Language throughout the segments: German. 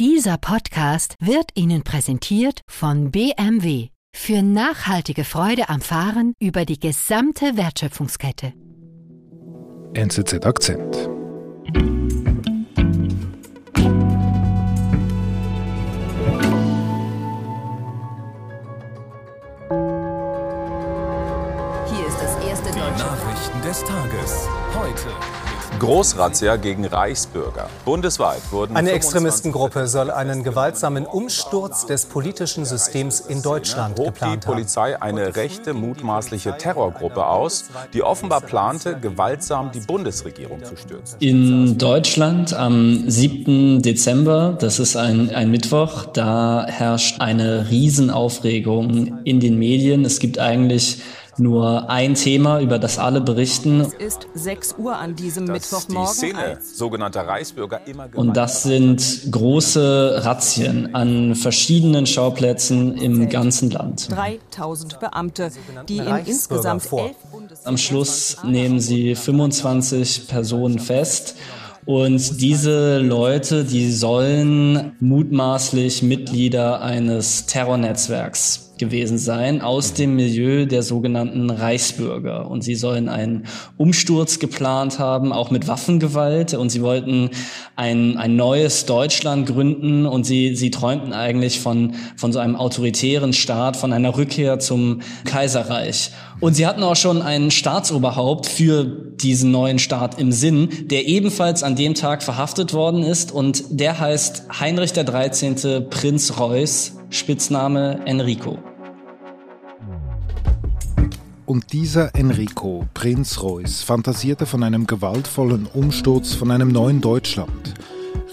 Dieser Podcast wird Ihnen präsentiert von BMW für nachhaltige Freude am Fahren über die gesamte Wertschöpfungskette. NZZ Akzent. Hier ist das erste deutsche Nachrichten des Tages. Heute Großrazzia gegen Reichsbürger. Bundesweit wurden Eine 25 Extremistengruppe soll einen gewaltsamen Umsturz des politischen Systems in Deutschland hob die geplant haben. Polizei eine rechte mutmaßliche Terrorgruppe aus, die offenbar plante, gewaltsam die Bundesregierung zu stürzen. In Deutschland am 7. Dezember, das ist ein, ein Mittwoch, da herrscht eine Riesenaufregung in den Medien. Es gibt eigentlich nur ein Thema, über das alle berichten. Es ist 6 Uhr an diesem Dass Mittwochmorgen. die Szene sogenannter Reichsbürger immer Und das sind große Razzien an verschiedenen Schauplätzen im ganzen Land. 3000 Beamte, die in insgesamt vor. Am Schluss nehmen sie 25 Personen fest. Und diese Leute, die sollen mutmaßlich Mitglieder eines Terrornetzwerks gewesen sein aus dem Milieu der sogenannten Reichsbürger. Und sie sollen einen Umsturz geplant haben, auch mit Waffengewalt. Und sie wollten ein, ein neues Deutschland gründen. Und sie, sie träumten eigentlich von, von so einem autoritären Staat, von einer Rückkehr zum Kaiserreich. Und sie hatten auch schon ein Staatsoberhaupt für diesen neuen Staat im Sinn, der ebenfalls an dem Tag verhaftet worden ist. Und der heißt Heinrich der 13. Prinz Reuß, Spitzname Enrico. Und dieser Enrico, Prinz Reuß, fantasierte von einem gewaltvollen Umsturz von einem neuen Deutschland.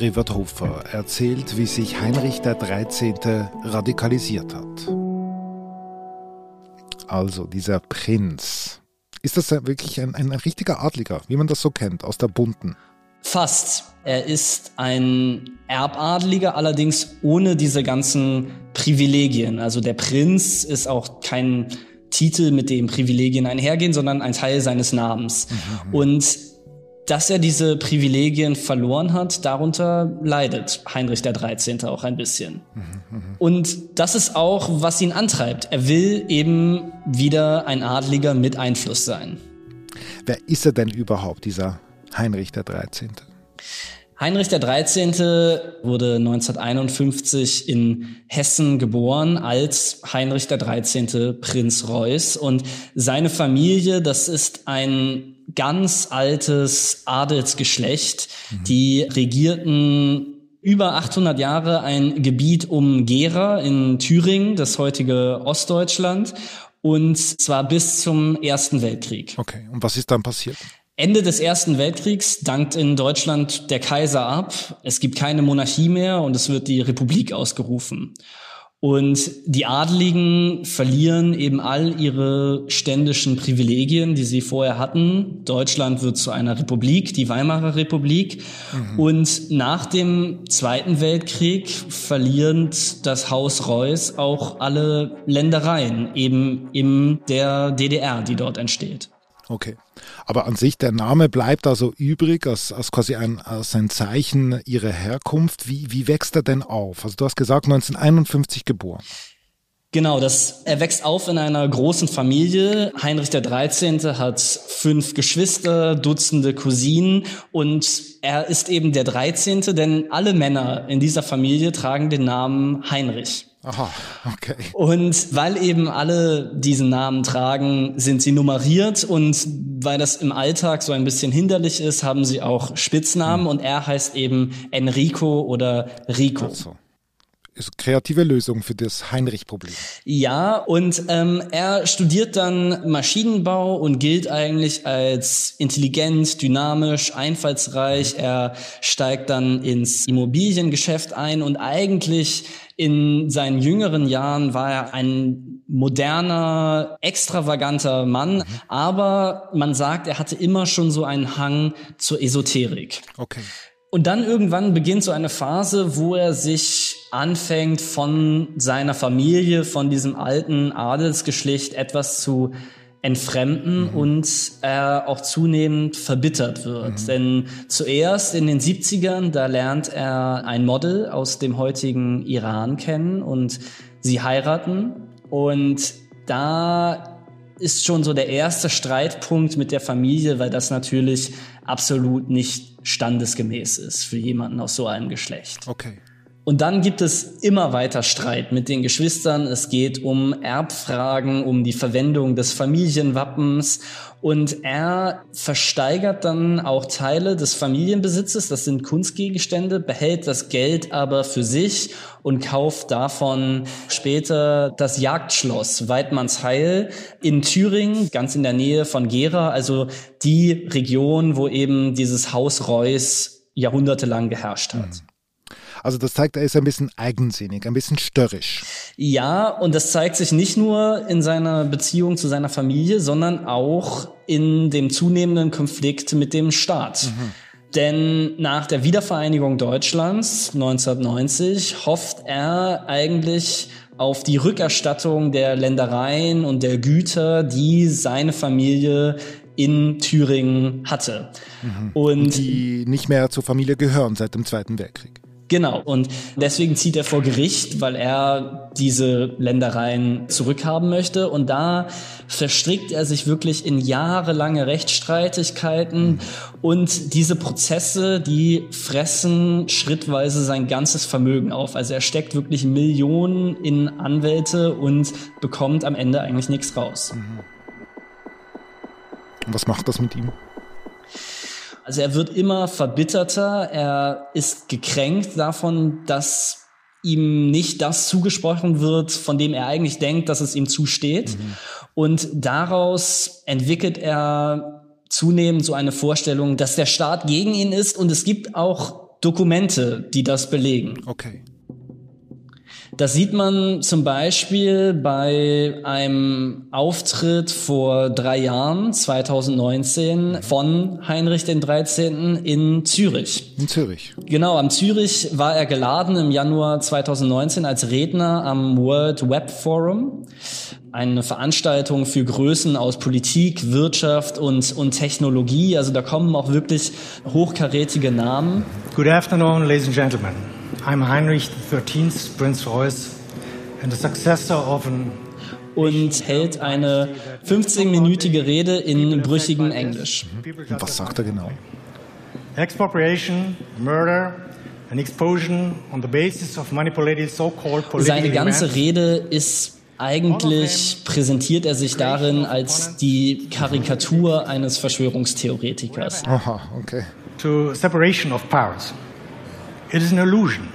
Rivert Hofer erzählt, wie sich Heinrich der 13. radikalisiert hat. Also, dieser Prinz. Ist das wirklich ein, ein richtiger Adliger, wie man das so kennt, aus der Bunten? Fast. Er ist ein Erbadliger, allerdings ohne diese ganzen Privilegien. Also der Prinz ist auch kein Titel, mit dem Privilegien einhergehen, sondern ein Teil seines Namens. Und dass er diese Privilegien verloren hat, darunter leidet Heinrich der 13. auch ein bisschen. Und das ist auch, was ihn antreibt. Er will eben wieder ein Adliger mit Einfluss sein. Wer ist er denn überhaupt, dieser Heinrich der 13.? Heinrich der 13. wurde 1951 in Hessen geboren als Heinrich der 13. Prinz Reuß und seine Familie, das ist ein ganz altes Adelsgeschlecht, die regierten über 800 Jahre ein Gebiet um Gera in Thüringen, das heutige Ostdeutschland, und zwar bis zum Ersten Weltkrieg. Okay, und was ist dann passiert? Ende des Ersten Weltkriegs dankt in Deutschland der Kaiser ab. Es gibt keine Monarchie mehr und es wird die Republik ausgerufen. Und die Adligen verlieren eben all ihre ständischen Privilegien, die sie vorher hatten. Deutschland wird zu einer Republik, die Weimarer Republik. Und nach dem Zweiten Weltkrieg verliert das Haus Reuß auch alle Ländereien eben in der DDR, die dort entsteht. Okay. Aber an sich, der Name bleibt also übrig als, als quasi ein, als ein Zeichen ihrer Herkunft. Wie, wie wächst er denn auf? Also du hast gesagt, 1951 geboren. Genau, das, er wächst auf in einer großen Familie. Heinrich der 13. hat fünf Geschwister, Dutzende Cousinen und er ist eben der 13., denn alle Männer in dieser Familie tragen den Namen Heinrich. Aha, okay. Und weil eben alle diesen Namen tragen, sind sie nummeriert und weil das im Alltag so ein bisschen hinderlich ist, haben sie auch Spitznamen und er heißt eben Enrico oder Rico. So. Ist kreative Lösung für das Heinrich-Problem. Ja, und ähm, er studiert dann Maschinenbau und gilt eigentlich als intelligent, dynamisch, einfallsreich. Er steigt dann ins Immobiliengeschäft ein und eigentlich in seinen jüngeren Jahren war er ein moderner, extravaganter Mann, aber man sagt, er hatte immer schon so einen Hang zur Esoterik. Okay. Und dann irgendwann beginnt so eine Phase, wo er sich anfängt, von seiner Familie, von diesem alten Adelsgeschlecht etwas zu entfremden mhm. und er auch zunehmend verbittert wird. Mhm. Denn zuerst in den 70ern, da lernt er ein Model aus dem heutigen Iran kennen und sie heiraten und da ist schon so der erste Streitpunkt mit der Familie, weil das natürlich absolut nicht standesgemäß ist für jemanden aus so einem Geschlecht. Okay. Und dann gibt es immer weiter Streit mit den Geschwistern. Es geht um Erbfragen, um die Verwendung des Familienwappens. Und er versteigert dann auch Teile des Familienbesitzes, das sind Kunstgegenstände, behält das Geld aber für sich und kauft davon später das Jagdschloss Weidmannsheil in Thüringen, ganz in der Nähe von Gera, also die Region, wo eben dieses Haus Reuß jahrhundertelang geherrscht hat. Mhm. Also das zeigt, er ist ein bisschen eigensinnig, ein bisschen störrisch. Ja, und das zeigt sich nicht nur in seiner Beziehung zu seiner Familie, sondern auch in dem zunehmenden Konflikt mit dem Staat. Mhm. Denn nach der Wiedervereinigung Deutschlands 1990 hofft er eigentlich auf die Rückerstattung der Ländereien und der Güter, die seine Familie in Thüringen hatte. Mhm. Und die nicht mehr zur Familie gehören seit dem Zweiten Weltkrieg. Genau. Und deswegen zieht er vor Gericht, weil er diese Ländereien zurückhaben möchte. Und da verstrickt er sich wirklich in jahrelange Rechtsstreitigkeiten. Und diese Prozesse, die fressen schrittweise sein ganzes Vermögen auf. Also er steckt wirklich Millionen in Anwälte und bekommt am Ende eigentlich nichts raus. Und was macht das mit ihm? Also er wird immer verbitterter, er ist gekränkt davon, dass ihm nicht das zugesprochen wird, von dem er eigentlich denkt, dass es ihm zusteht. Mhm. Und daraus entwickelt er zunehmend so eine Vorstellung, dass der Staat gegen ihn ist und es gibt auch Dokumente, die das belegen. Okay. Das sieht man zum Beispiel bei einem Auftritt vor drei Jahren, 2019, von Heinrich den 13. in Zürich. In Zürich. Genau, am Zürich war er geladen im Januar 2019 als Redner am World Web Forum eine Veranstaltung für Größen aus Politik, Wirtschaft und, und Technologie. Also da kommen auch wirklich hochkarätige Namen. Good afternoon, ladies and gentlemen. I'm Heinrich XIII, Prince Royce, and the successor of an und hält eine 15-minütige Rede in brüchigem Englisch. Und was sagt er genau? Expropriation, murder, and expulsion on the basis of manipulated so-called political Seine ganze Rede ist eigentlich präsentiert er sich darin als die Karikatur eines Verschwörungstheoretikers. Aha, okay. To separation of powers. It is an illusion.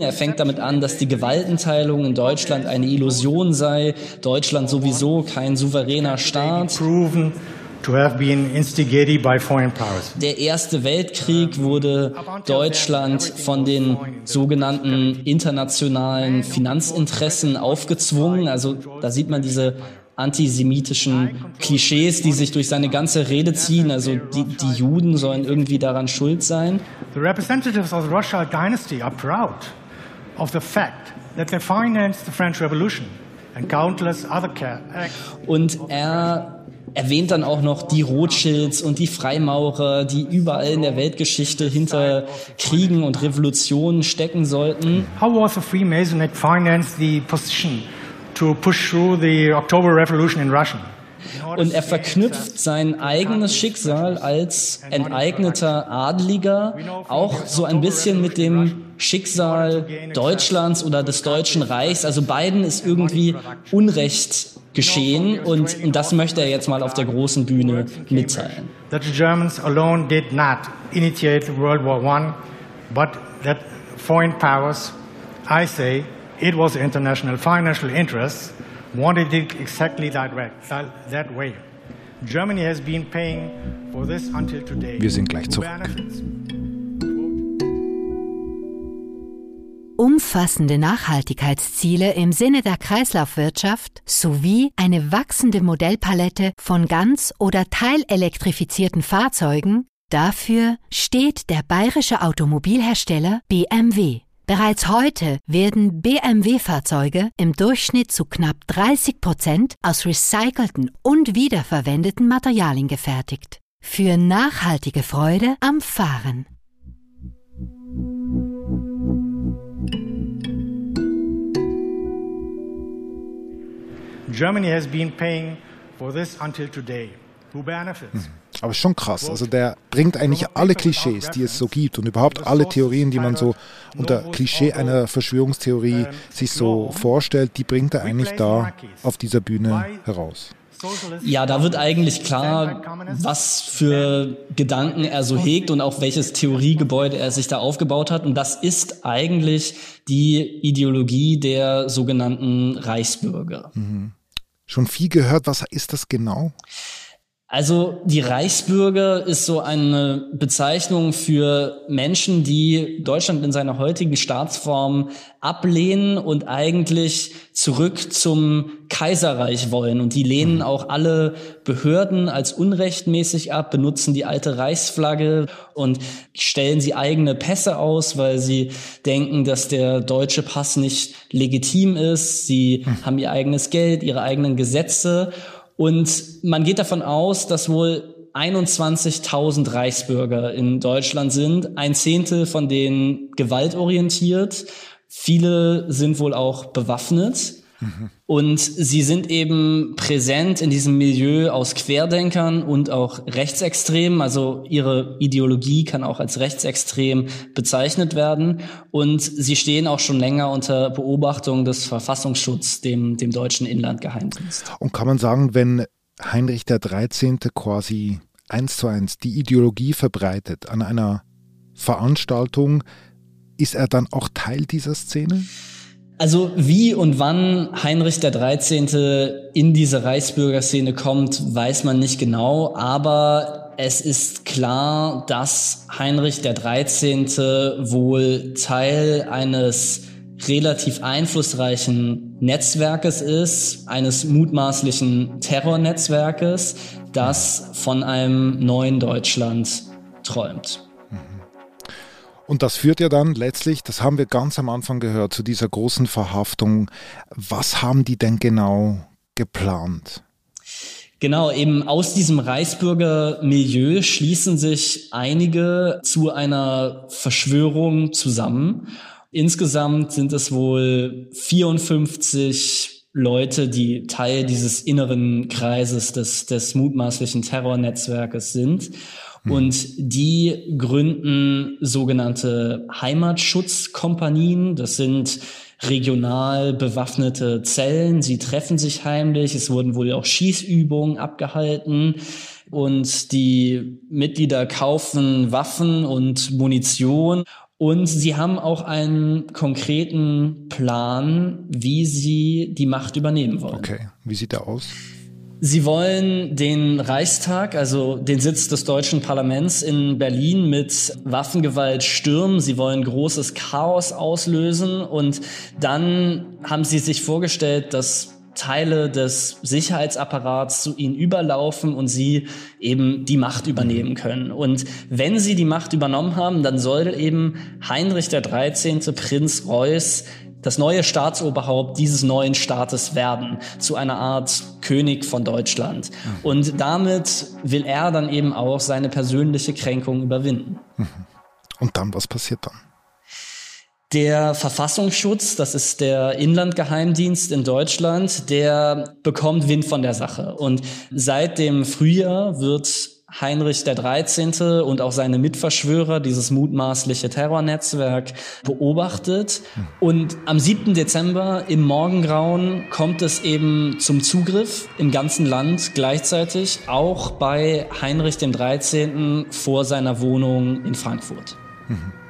Er fängt damit an, dass die Gewaltenteilung in Deutschland eine Illusion sei, Deutschland sowieso kein souveräner Staat. Der Erste Weltkrieg wurde Deutschland von den sogenannten internationalen Finanzinteressen aufgezwungen. Also da sieht man diese antisemitischen Klischees, die sich durch seine ganze Rede ziehen. Also die, die Juden sollen irgendwie daran schuld sein. The representatives of the Rothschild dynasty are proud Und er erwähnt dann auch noch die Rothschilds und die Freimaurer, die überall in der Weltgeschichte hinter Kriegen und Revolutionen stecken sollten. How was the Freemasonry financed the position to push through the October Revolution in Russia? Und er verknüpft sein eigenes Schicksal als enteigneter Adliger auch so ein bisschen mit dem Schicksal Deutschlands oder des Deutschen Reichs. Also beiden ist irgendwie Unrecht geschehen und, und das möchte er jetzt mal auf der großen Bühne mitteilen. That the Germans alone did not initiate World War I, but that foreign powers, I say, it was international financial interests wanted it exactly that way. That way. Germany has been paying for this until today. Wir sind gleich zurück. Umfassende Nachhaltigkeitsziele im Sinne der Kreislaufwirtschaft sowie eine wachsende Modellpalette von ganz- oder teilelektrifizierten Fahrzeugen, dafür steht der bayerische Automobilhersteller BMW. Bereits heute werden BMW-Fahrzeuge im Durchschnitt zu knapp 30 Prozent aus recycelten und wiederverwendeten Materialien gefertigt. Für nachhaltige Freude am Fahren. Germany has been paying for this until today. Who benefits? Aber schon krass. Also der bringt eigentlich alle Klischees, die es so gibt und überhaupt alle Theorien, die man so unter Klischee einer Verschwörungstheorie sich so vorstellt, die bringt er eigentlich da auf dieser Bühne heraus. Ja, da wird eigentlich klar, was für Gedanken er so hegt und auch welches Theoriegebäude er sich da aufgebaut hat. Und das ist eigentlich die Ideologie der sogenannten Reichsbürger. Mhm. Schon viel gehört. Was ist das genau? Also die Reichsbürger ist so eine Bezeichnung für Menschen, die Deutschland in seiner heutigen Staatsform ablehnen und eigentlich zurück zum Kaiserreich wollen. Und die lehnen mhm. auch alle Behörden als unrechtmäßig ab, benutzen die alte Reichsflagge und stellen sie eigene Pässe aus, weil sie denken, dass der deutsche Pass nicht legitim ist. Sie mhm. haben ihr eigenes Geld, ihre eigenen Gesetze. Und man geht davon aus, dass wohl 21.000 Reichsbürger in Deutschland sind, ein Zehntel von denen gewaltorientiert, viele sind wohl auch bewaffnet. Und sie sind eben präsent in diesem Milieu aus Querdenkern und auch Rechtsextremen. Also ihre Ideologie kann auch als rechtsextrem bezeichnet werden. Und sie stehen auch schon länger unter Beobachtung des Verfassungsschutzes, dem, dem deutschen Inlandgeheimdienst. Und kann man sagen, wenn Heinrich der 13. quasi eins zu eins die Ideologie verbreitet an einer Veranstaltung, ist er dann auch Teil dieser Szene? Also wie und wann Heinrich der 13. in diese Reichsbürgerszene kommt, weiß man nicht genau, aber es ist klar, dass Heinrich der 13. wohl Teil eines relativ einflussreichen Netzwerkes ist, eines mutmaßlichen Terrornetzwerkes, das von einem neuen Deutschland träumt. Und das führt ja dann letztlich, das haben wir ganz am Anfang gehört, zu dieser großen Verhaftung. Was haben die denn genau geplant? Genau, eben aus diesem Reichsbürger-Milieu schließen sich einige zu einer Verschwörung zusammen. Insgesamt sind es wohl 54 Leute, die Teil dieses inneren Kreises des, des mutmaßlichen Terrornetzwerkes sind. Mhm. Und die gründen sogenannte Heimatschutzkompanien. Das sind regional bewaffnete Zellen. Sie treffen sich heimlich. Es wurden wohl auch Schießübungen abgehalten. Und die Mitglieder kaufen Waffen und Munition. Und sie haben auch einen konkreten Plan, wie sie die Macht übernehmen wollen. Okay, wie sieht der aus? Sie wollen den Reichstag, also den Sitz des deutschen Parlaments in Berlin mit Waffengewalt stürmen. Sie wollen großes Chaos auslösen und dann haben sie sich vorgestellt, dass Teile des Sicherheitsapparats zu ihnen überlaufen und sie eben die Macht übernehmen können. Und wenn sie die Macht übernommen haben, dann soll eben Heinrich der 13. Prinz Reuß das neue Staatsoberhaupt dieses neuen Staates werden, zu einer Art König von Deutschland. Und damit will er dann eben auch seine persönliche Kränkung überwinden. Und dann, was passiert dann? Der Verfassungsschutz, das ist der Inlandgeheimdienst in Deutschland, der bekommt Wind von der Sache. Und seit dem Frühjahr wird Heinrich der 13. und auch seine Mitverschwörer, dieses mutmaßliche Terrornetzwerk, beobachtet. Und am 7. Dezember im Morgengrauen kommt es eben zum Zugriff im ganzen Land gleichzeitig, auch bei Heinrich dem 13. vor seiner Wohnung in Frankfurt.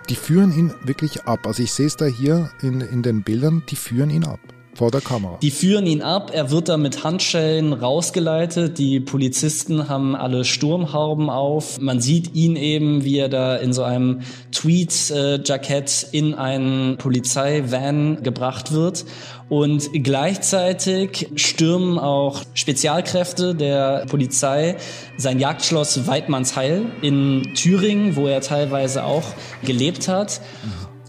Die führen ihn wirklich ab. Also ich sehe es da hier in, in den Bildern, die führen ihn ab. Vor der Kamera. Die führen ihn ab, er wird da mit Handschellen rausgeleitet, die Polizisten haben alle Sturmhauben auf. Man sieht ihn eben, wie er da in so einem Tweed-Jackett in einen Polizeivan gebracht wird. Und gleichzeitig stürmen auch Spezialkräfte der Polizei sein Jagdschloss Weidmannsheil in Thüringen, wo er teilweise auch gelebt hat.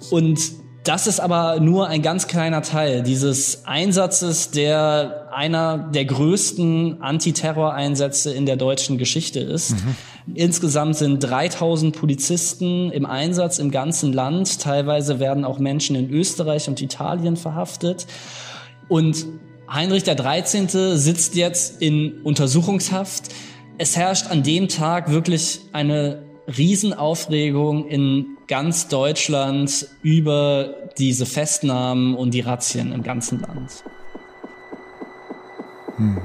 Und Das ist aber nur ein ganz kleiner Teil dieses Einsatzes, der einer der größten Antiterroreinsätze in der deutschen Geschichte ist. Mhm. Insgesamt sind 3000 Polizisten im Einsatz im ganzen Land. Teilweise werden auch Menschen in Österreich und Italien verhaftet. Und Heinrich der 13. sitzt jetzt in Untersuchungshaft. Es herrscht an dem Tag wirklich eine Riesenaufregung in ganz Deutschland über diese Festnahmen und die Razzien im ganzen Land. Hm.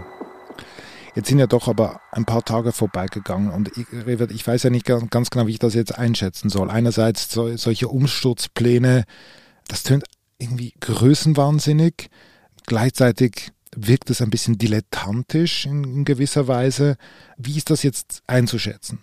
Jetzt sind ja doch aber ein paar Tage vorbeigegangen und ich, ich weiß ja nicht ganz genau, wie ich das jetzt einschätzen soll. Einerseits so, solche Umsturzpläne, das tönt irgendwie größenwahnsinnig. Gleichzeitig wirkt es ein bisschen dilettantisch in, in gewisser Weise. Wie ist das jetzt einzuschätzen?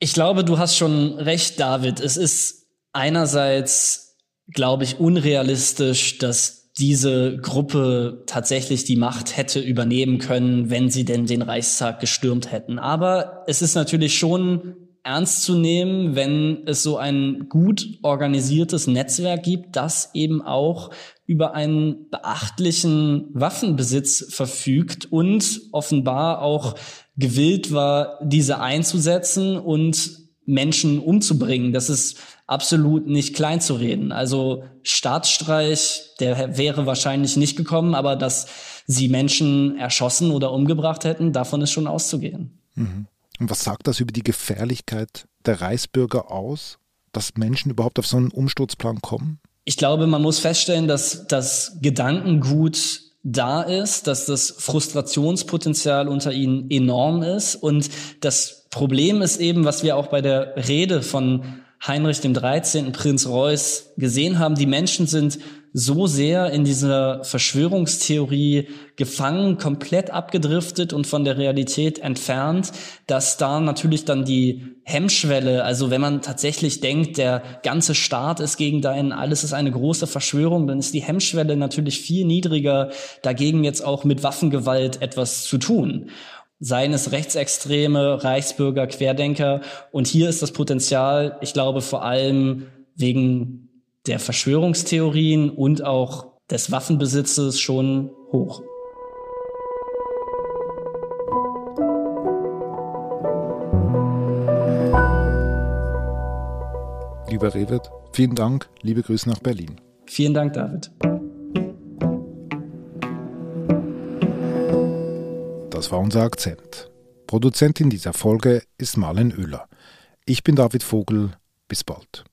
Ich glaube, du hast schon recht, David. Es ist einerseits, glaube ich, unrealistisch, dass diese Gruppe tatsächlich die Macht hätte übernehmen können, wenn sie denn den Reichstag gestürmt hätten. Aber es ist natürlich schon ernst zu nehmen, wenn es so ein gut organisiertes Netzwerk gibt, das eben auch über einen beachtlichen Waffenbesitz verfügt und offenbar auch gewillt war, diese einzusetzen und Menschen umzubringen. Das ist absolut nicht klein zu reden. Also Staatsstreich, der wäre wahrscheinlich nicht gekommen, aber dass sie Menschen erschossen oder umgebracht hätten, davon ist schon auszugehen. Mhm. Und was sagt das über die Gefährlichkeit der Reichsbürger aus, dass Menschen überhaupt auf so einen Umsturzplan kommen? Ich glaube, man muss feststellen, dass das Gedankengut da ist, dass das Frustrationspotenzial unter ihnen enorm ist. Und das Problem ist eben, was wir auch bei der Rede von Heinrich dem 13., Prinz Reuß gesehen haben, die Menschen sind so sehr in dieser Verschwörungstheorie gefangen, komplett abgedriftet und von der Realität entfernt, dass da natürlich dann die Hemmschwelle, also wenn man tatsächlich denkt, der ganze Staat ist gegen deinen, alles ist eine große Verschwörung, dann ist die Hemmschwelle natürlich viel niedriger, dagegen jetzt auch mit Waffengewalt etwas zu tun seien es Rechtsextreme, Reichsbürger, Querdenker. Und hier ist das Potenzial, ich glaube, vor allem wegen der Verschwörungstheorien und auch des Waffenbesitzes schon hoch. Lieber Rewet, vielen Dank, liebe Grüße nach Berlin. Vielen Dank, David. Das war unser Akzent. Produzentin dieser Folge ist Marlen Oehler. Ich bin David Vogel. Bis bald.